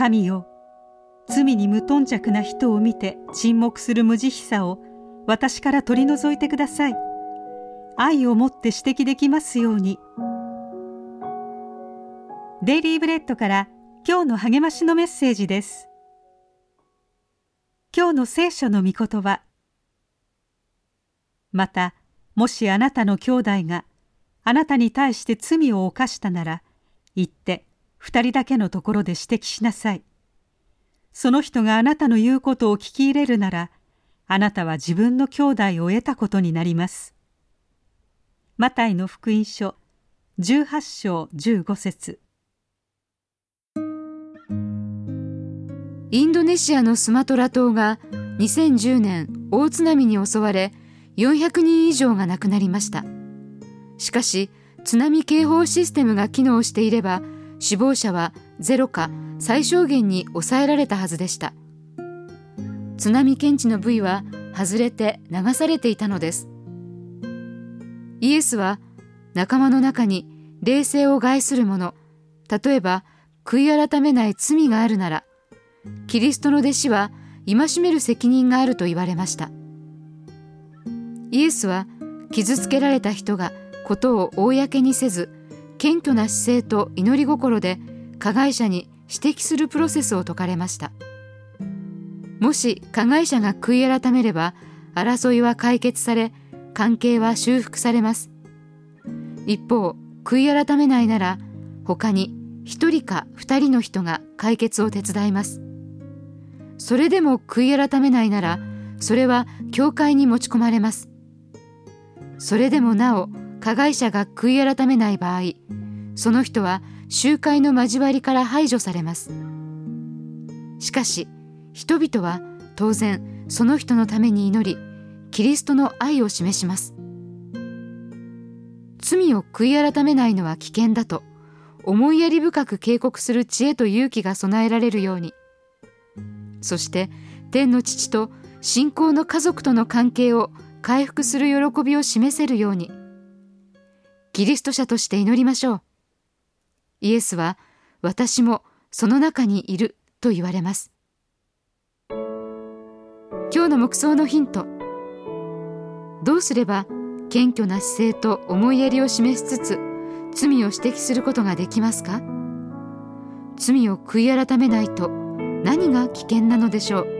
神よ罪に無頓着な人を見て沈黙する無慈悲さを私から取り除いてください。愛をもって指摘できますように。デイリーブレッドから今日の励ましのメッセージです。今日の聖書の御言葉。またもしあなたの兄弟があなたに対して罪を犯したなら言って二人だけのところで指摘しなさい。その人があなたの言うことを聞き入れるならあなたは自分の兄弟を得たことになります。マタイの福音書18章15節。インドネシアのスマトラ島が2010年大津波に襲われ400人以上が亡くなりました。しかし津波警報システムが機能していれば死亡者はゼロか最小限に抑えられたはずでした。津波検知の部位は外れて流されていたのです。イエスは仲間の中に霊性を害する者例えば悔い改めない罪があるならキリストの弟子は戒める責任があると言われました。イエスは傷つけられた人がことを公にせず謙虚な姿勢と祈り心で加害者に指摘するプロセスを説かれました。もし加害者が悔い改めれば争いは解決され関係は修復されます。一方悔い改めないなら他に一人か二人の人が解決を手伝います。それでも悔い改めないならそれは教会に持ち込まれます。それでもなお加害者が悔い改めない場合その人は集会の交わりから排除されます。しかし人々は当然その人のために祈りキリストの愛を示します。罪を悔い改めないのは危険だと思いやり深く警告する知恵と勇気が備えられるようにそして天の父と信仰の家族との関係を回復する喜びを示せるようにキリスト者として祈りましょう。イエスは私もその中にいると言われます。今日の目想のヒント。どうすれば謙虚な姿勢と思いやりを示しつつ罪を指摘することができますか？罪を悔い改めないと何が危険なのでしょう？